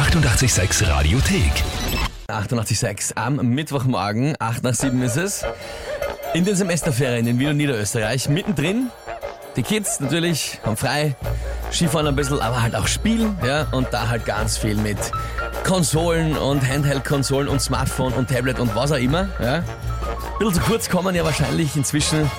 886 Radiothek. 88.6 am Mittwochmorgen, 8 nach 7 ist es. In den Semesterferien in Wien und Niederösterreich, mittendrin. Die Kids natürlich haben frei, Skifahren ein bisschen, aber halt auch spielen, ja, und da halt ganz viel mit Konsolen und Handheld-Konsolen und Smartphone und Tablet und was auch immer, ja. Ein bisschen zu kurz kommen ja wahrscheinlich inzwischen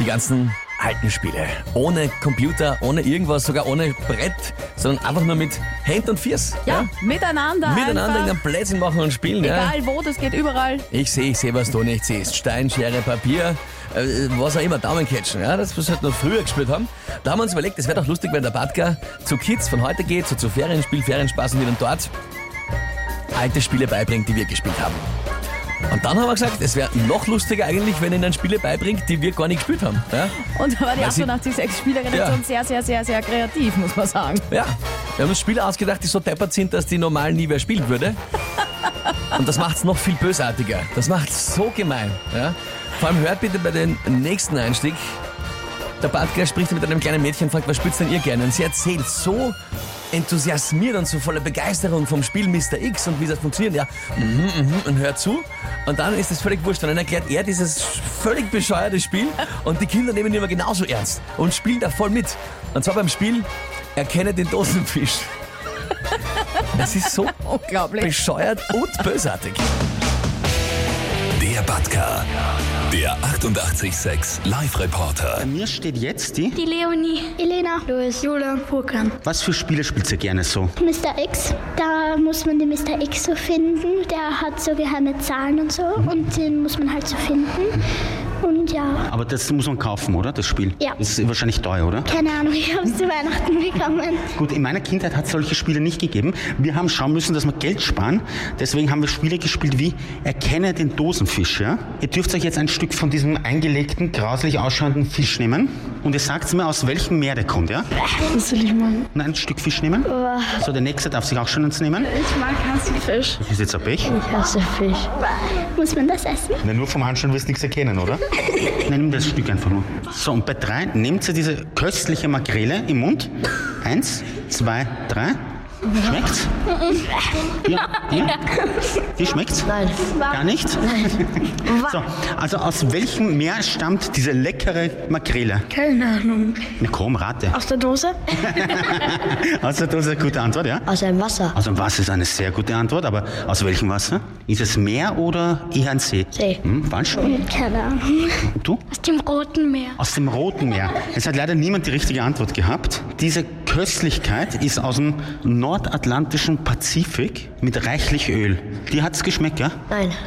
die ganzen alten Spiele. Ohne Computer, ohne irgendwas, sogar ohne Brett, sondern einfach nur mit Hand und Fiers. Ja, miteinander. Miteinander einfach. irgendeinen Blödsinn machen und spielen, ja. Egal wo, das geht überall. Ich sehe, ich sehe, was du nicht siehst. Stein, Schere, Papier, äh, was auch immer, Daumencatchen. Ja, das, was wir halt noch früher gespielt haben. Da haben wir uns überlegt, es wäre doch lustig, wenn der Badka zu Kids von heute geht, so zu Ferienspiel, Ferienspaß und ihnen dort alte Spiele beibringt, die wir gespielt haben. Und dann haben wir gesagt, es wäre noch lustiger eigentlich, wenn er ihnen Spiele beibringt, die wir gar nicht gespielt haben. Ja, Und da war die Weil sie- 886 Spielerredaktion Ja. sehr, sehr, sehr, sehr kreativ, muss man sagen. ja. wir haben uns Spiele ausgedacht, die so deppert sind, dass die normal nie wer spielen würde. Und das macht es noch viel bösartiger. Das macht es so gemein. Ja? Vor allem hört bitte bei dem nächsten Einstieg, der Badger spricht mit einem kleinen Mädchen und fragt, was spielt denn ihr gerne? Und sie erzählt so enthusiasmiert und so voller Begeisterung vom Spiel Mr. X und wie das funktioniert. Ja, mhm, mhm, und hört zu. Und dann ist es völlig wurscht. Und dann erklärt er dieses völlig bescheuerte Spiel und die Kinder nehmen ihn immer genauso ernst und spielen da voll mit. Und zwar beim Spiel Erkenne den Dosenfisch. Es ist so Unglaublich. bescheuert und bösartig. Der Batka. Der 886 Live-Reporter. Bei mir steht jetzt die. Die Leonie. Elena. Louis. Julian. Furkan. Was für Spiele spielt ihr gerne so? Mr. X. Da muss man den Mr. X so finden. Der hat so geheime Zahlen und so. Und den muss man halt so finden. Und ja, Aber das muss man kaufen, oder? Das Spiel? Ja. Das ist wahrscheinlich teuer, oder? keine Ahnung, ich habe es zu Weihnachten bekommen. Gut, in meiner Kindheit hat es solche Spiele nicht gegeben. Wir haben schauen müssen, dass wir Geld sparen. Deswegen haben wir Spiele gespielt wie Erkenne den Dosenfisch. Ja? Ihr dürft euch jetzt ein Stück von diesem eingelegten, grauslich ausschauenden Fisch nehmen. Und ihr sagt mir, aus welchem Meer der kommt, ja? Was soll ich machen? Und ein Stück Fisch nehmen. So, der nächste darf sich auch schon eins nehmen. Ich mag Hasselfisch. Das ist jetzt ein Pech. Ich hasse Fisch. Muss man das essen? Na, nur vom Anschauen wirst du nichts erkennen, oder? Nein, nimm das Stück einfach nur. So, und bei drei nehmt ihr diese köstliche Makrele im Mund. Eins, zwei, drei. Schmeckt's? Ja, ja. Wie schmeckt's? Nein. Gar nicht? So, also aus welchem Meer stammt diese leckere Makrele? Keine Ahnung. Na komm, rate. Aus der Dose? Das ist eine gute Antwort, ja? Aus dem Wasser. Also, Wasser ist eine sehr gute Antwort, aber aus welchem Wasser? Ist es Meer oder eher ein See? See. Hm, falsch. Keine Ahnung. Du? Aus dem Roten Meer. Aus dem Roten Meer. Es hat leider niemand die richtige Antwort gehabt. Diese Köstlichkeit ist aus dem nordatlantischen Pazifik mit reichlich Öl. Dir hat's geschmeckt, ja? Nein.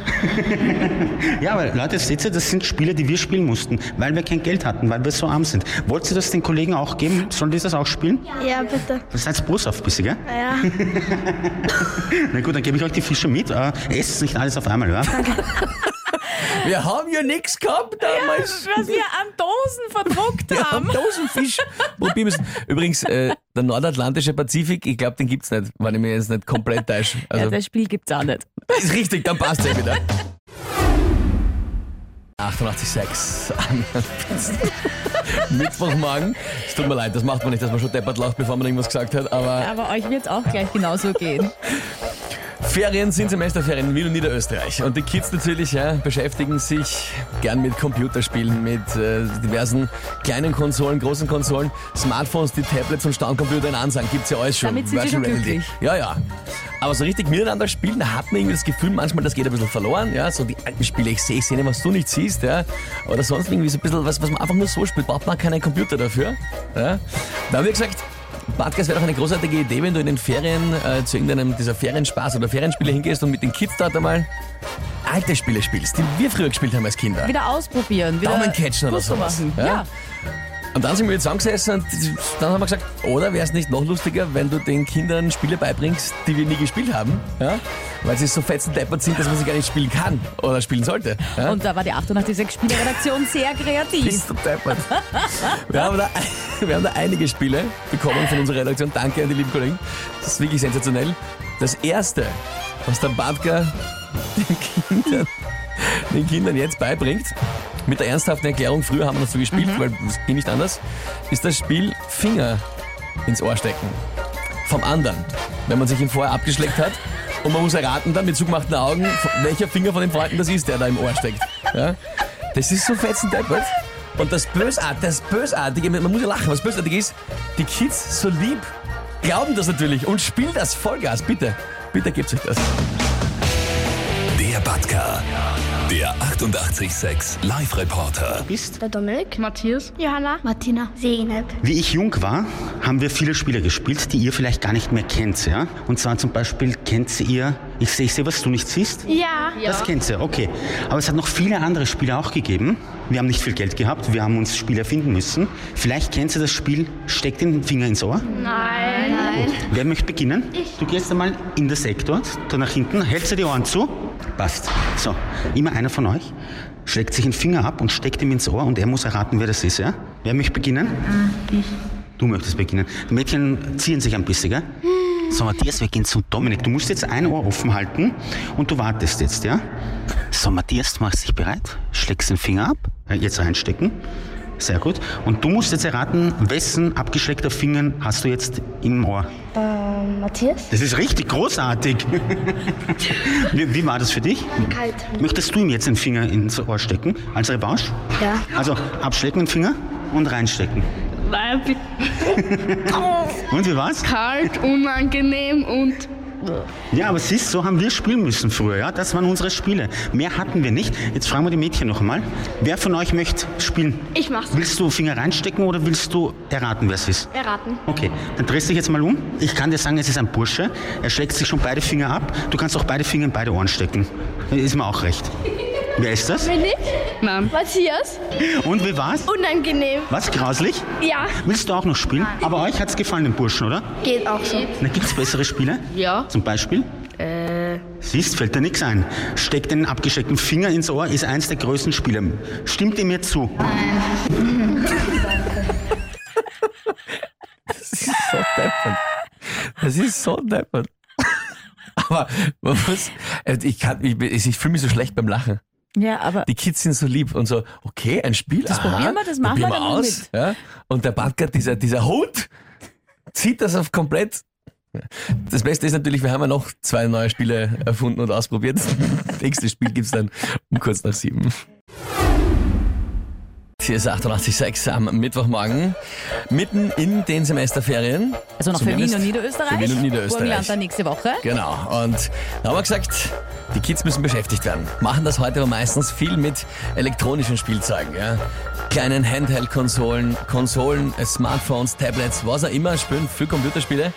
Ja, aber Leute, seht ihr, das sind Spiele, die wir spielen mussten, weil wir kein Geld hatten, weil wir so arm sind. Wollt ihr das den Kollegen auch geben? Sollen die das auch spielen? Ja, bitte. Das seid Brust auf, bisschen, gell? Ja. Na gut, dann gebe ich euch die Fische mit. Äh, esst nicht alles auf einmal, ja? Wir haben ja nichts gehabt damals. Was wir an Dosen verdruckt haben haben. Dosenfisch probieren müssen. Übrigens, äh, der nordatlantische Pazifik, ich glaube, den gibt's nicht, wenn ich mir jetzt nicht komplett täusche. Ja, Also, das Spiel gibt's auch nicht. ist richtig, dann passt ja wieder. 88,6 am Mittwochmorgen. Es tut mir leid, das macht man nicht, dass man schon deppert lacht, bevor man irgendwas gesagt hat, aber Aber euch wird's auch gleich genauso gehen. Ferien sind Semesterferien in Wien und Niederösterreich. Und die Kids natürlich ja, beschäftigen sich gern mit Computerspielen, mit äh, diversen kleinen Konsolen, großen Konsolen, Smartphones, die Tablets und Standcomputer in Ansang. Gibt's ja alles schon. Damit sind sie Virtual schon Reality. glücklich. Ja, ja. Aber so richtig miteinander spielen, da hat man irgendwie das Gefühl, manchmal das geht ein bisschen verloren. Ja, so die alten Spiele, ich sehe, ich sehe, was du nicht siehst. Ja. Oder sonst irgendwie so ein bisschen was, was man einfach nur so spielt, braucht man keinen Computer dafür. Ja. Da haben wir gesagt, Podcast wäre doch eine großartige Idee, wenn du in den Ferien äh, zu irgendeinem dieser Ferienspaß oder Ferienspiele hingehst und mit den Kids dort einmal alte Spiele spielst, die wir früher gespielt haben als Kinder. Wieder ausprobieren. Wieder Daumencatchen oder sowas. Machen. Ja? Ja. Und dann sind wir zusammengesessen und dann haben wir gesagt, oder wäre es nicht noch lustiger, wenn du den Kindern Spiele beibringst, die wir nie gespielt haben, ja? Weil sie so fetzen deppert sind, dass man sie gar nicht spielen kann oder spielen sollte. Ja? Und da war die 886 Spielerredaktion sehr kreativ. Bist du deppert. Wir haben, da, wir haben da einige Spiele bekommen von unserer Redaktion. Danke an die lieben Kollegen. Das ist wirklich sensationell. Das erste, was der Badger den Kindern, den Kindern jetzt beibringt, mit der ernsthaften Erklärung, früher haben wir das so gespielt, weil es ging nicht anders, ist das Spiel Finger ins Ohr stecken. Vom anderen. wenn man sich ihn vorher abgeschleckt hat. Und man muss erraten dann mit zugemachten Augen, welcher Finger von den Freunden das ist, der da im Ohr steckt. Ja? Das ist so fetzen deppert. Und das Bösartige, das Bösartige, man muss ja lachen, was bösartig ist, die Kids so lieb glauben das natürlich und spielen das Vollgas. Bitte, bitte gebt euch das. Der Batka. Der 886 Live-Reporter. Bist? Der Dominik. Matthias? Johanna. Martina. Zeynep. Wie ich jung war, haben wir viele Spiele gespielt, die ihr vielleicht gar nicht mehr kennt. Ja? Und zwar zum Beispiel kennt ihr, ich sehe, ich sehe, was du nicht siehst. Ja. Das kennt ihr, okay. Aber es hat noch viele andere Spiele auch gegeben. Wir haben nicht viel Geld gehabt, wir haben uns Spiele erfinden müssen. Vielleicht kennt ihr das Spiel Steck den Finger ins Ohr. Nein. Nein. Wer möchte beginnen? Ich. Du gehst einmal in das Eck dort, da nach hinten, hältst dir die Ohren zu. Passt. So, immer einer von euch schlägt sich einen Finger ab und steckt ihm ins Ohr und er muss erraten, wer das ist, ja? Wer möchte beginnen? Ich. Du möchtest beginnen. Die Mädchen ziehen sich ein bisschen, gell? So, Matthias, wir gehen zu Dominik. Du musst jetzt ein Ohr offen halten und du wartest jetzt, ja? So, Matthias, du machst dich bereit, schlägst den Finger ab, äh, jetzt reinstecken. Sehr gut. Und du musst jetzt erraten, wessen abgeschleckter Finger hast du jetzt im Ohr? Ähm, Matthias. Das ist richtig großartig. wie, wie war das für dich? Kalt. Möchtest du ihm jetzt den Finger ins Ohr stecken, als Revanche? Ja. Also abschlecken den Finger und reinstecken. Nein, bitte. Und wie war's? Kalt, unangenehm und Ja, aber siehst, so haben wir spielen müssen früher, ja? Das waren unsere Spiele. Mehr hatten wir nicht. Jetzt fragen wir die Mädchen noch einmal. Wer von euch möchte spielen? ich mach's. Willst du Finger reinstecken oder willst du erraten, wer es ist? Erraten. Okay, dann drehst dich jetzt mal um. Ich kann dir sagen, es ist ein Bursche. Er schlägt sich schon beide Finger ab. Du kannst auch beide Finger in beide Ohren stecken. Ist mir auch recht. Wer ist das? Bin ich? Nein. Matthias. Und wie war's? Unangenehm. Was, grauslich? Ja. Willst du auch noch spielen? Aber euch hat's gefallen, den Burschen, oder? Geht auch so. Na, gibt's bessere Spiele? Ja. Zum Beispiel? Äh. Siehst, fällt dir nichts ein. Steck den abgesteckten Finger ins Ohr, ist eins der größten Spiele. Stimmt ihr mir zu? Das ist so deppert. Das ist so deppert. Aber man muss, äh, ich, kann, ich, ich fühle mich so schlecht beim Lachen. Ja, aber Die Kids sind so lieb und so, okay, ein Spiel, Das aha, probieren wir, das machen wir dann aus. Ja? Und der Badger, dieser, dieser Hut, zieht das auf komplett. Das Beste ist natürlich, wir haben ja noch zwei neue Spiele erfunden und ausprobiert. Das nächste Spiel gibt's dann um kurz nach sieben. Hier ist 88.6 am Mittwochmorgen, mitten in den Semesterferien. also noch für Wien und Niederösterreich. Für Wien und Niederösterreich. Burgenland dann nächste Woche. Genau. Und da haben wir gesagt, die Kids müssen beschäftigt werden. Machen das heute aber meistens viel mit elektronischen Spielzeugen. Ja? Kleinen Handheld-Konsolen, Konsolen, Smartphones, Tablets, was auch immer, spielen für Computerspiele.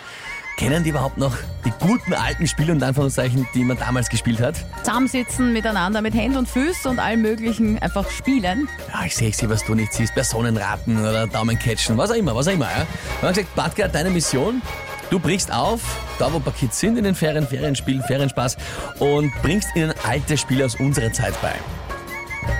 Kennen die überhaupt noch die guten alten Spiele und Anführungszeichen, die man damals gespielt hat? Zusammensitzen miteinander mit Händen und Füßen und allem möglichen einfach spielen. Ja, ich sehe, ich sehe, was du nicht siehst. Personenraten oder Daumencatchen, was auch immer, was auch immer. Ja? Wir haben gesagt, Badger, deine Mission, du brichst auf, da wo ein paar Kids sind in den Ferien, Ferienspielen, Ferienspaß und bringst ihnen alte Spiele aus unserer Zeit bei.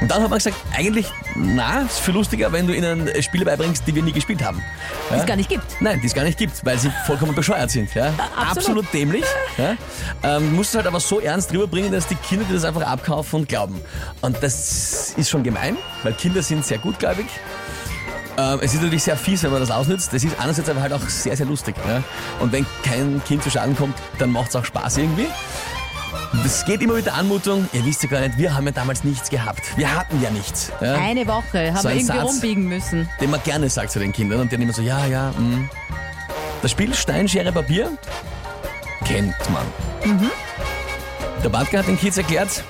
Und dann hat man gesagt, eigentlich, na, ist viel lustiger, wenn du ihnen Spiele beibringst, die wir nie gespielt haben. Die es gar nicht gibt. Nein, die es gar nicht gibt, weil sie vollkommen bescheuert sind. Ja? absolut. dämlich. Ja? Ähm, musst es halt aber so ernst rüberbringen, dass die Kinder dir das einfach abkaufen und glauben. Und das ist schon gemein, weil Kinder sind sehr gutgläubig. Ähm, es ist natürlich sehr fies, wenn man das ausnutzt. Das ist einerseits aber halt auch sehr, sehr lustig. Ja? Und wenn kein Kind zu Schaden kommt, dann macht es auch Spaß irgendwie. Das geht immer mit der Anmutung, ihr wisst ja gar nicht, wir haben ja damals nichts gehabt. Wir hatten ja nichts. Ja? Eine Woche haben So wir irgendwie Satz. rumbiegen müssen. den man gerne sagt zu den Kindern und die dann immer so, ja, ja, mh. Das Spiel Stein, Schere, Papier kennt man. Der Badger hat den Kids erklärt,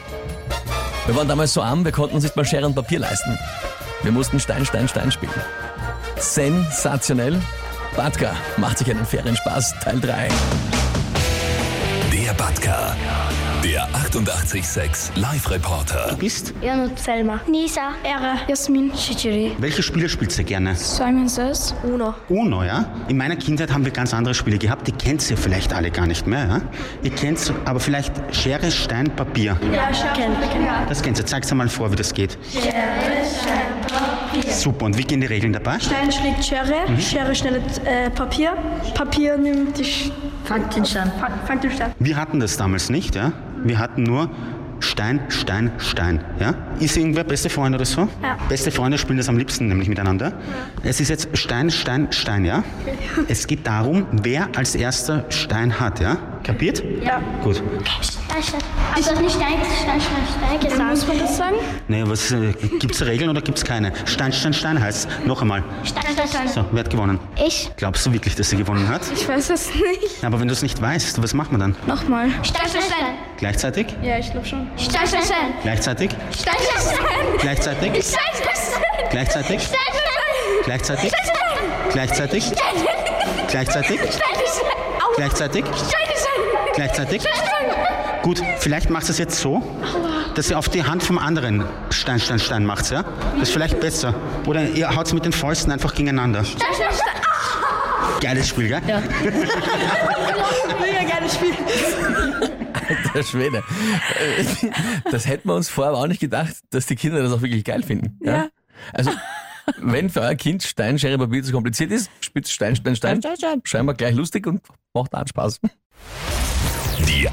wir waren damals so arm, wir konnten uns nicht mal Schere und Papier leisten. Wir mussten Stein, Stein, Stein spielen. Sensationell. Badger macht sich einen Ferienspaß, Teil 3. Der Batka. Der 886 Live-Reporter. Bist? Janut Selma. Nisa. Era. Jasmin. Shijiri. Welche Spiele spielst du gerne? Simon Says. Uno. Uno, ja? In meiner Kindheit haben wir ganz andere Spiele gehabt, die kennt ihr vielleicht alle gar nicht mehr, ja? Ihr kennt aber vielleicht Schere, Stein, Papier. Ja, kennt. Das kennt ihr. Zeig's mal vor, wie das geht. Schere, Stein, Papier. Super. Und wie gehen die Regeln dabei? Stein schlägt Schere, Schere schneidet äh, Papier, Papier nimmt die Sch Fangt den Stein. fang- fangt den Stein. Wir hatten das damals nicht, ja? Wir hatten nur Stein, Stein, Stein. Ja? Ist irgendwer beste Freund oder so? Ja. Beste Freunde spielen das am liebsten nämlich miteinander. Es ist jetzt Stein, Stein, Stein, ja? Es geht darum, wer als erster Stein hat, ja? Kapiert? Ja. Gut. Stein, Stein. Also nicht Stein, Stein, Stein, Stein gesagt. Muss man das sagen? Nee, was, äh, gibt's Regeln oder gibt's keine? Stein, Stein, Stein heißt Noch einmal. Stein, Stein, Stein. So, wer hat gewonnen? Ich. Glaubst du wirklich, dass sie gewonnen hat? Ich weiß es nicht. Aber wenn du es nicht weißt, was macht man dann? Nochmal. Stein, Stein, Stein. Gleichzeitig? Ja, ich glaube schon. Stein, Stein, Stein. Gleichzeitig? Stein, Stein, Stein. Gleichzeitig? Stein, Stein, Stein. Gleichzeitig? Stein, Stein, Gleichzeitig? Stein. Gleichzeitig? Gleichzeitig? Stein, Stein. Gleichzeitig? Stein, Stein. Gleichzeitig? Gut, vielleicht machst du es jetzt so, dass ihr auf die Hand vom anderen Stein, Stein, Stein macht, ja? Das ist vielleicht besser. Oder ihr haut mit den Fäusten einfach gegeneinander. Stein, Stein, Stein. Geiles Spiel, gell? Ja. Mega geiles Spiel. Der Schwede. Das hätten wir uns vorher auch nicht gedacht, dass die Kinder das auch wirklich geil finden. Ja. Also, wenn für euer Kind Stein, Schere, Papier zu kompliziert ist, spielt Stein, Stein, Stein. Stein, Stein. Scheinbar gleich lustig und macht auch Spaß.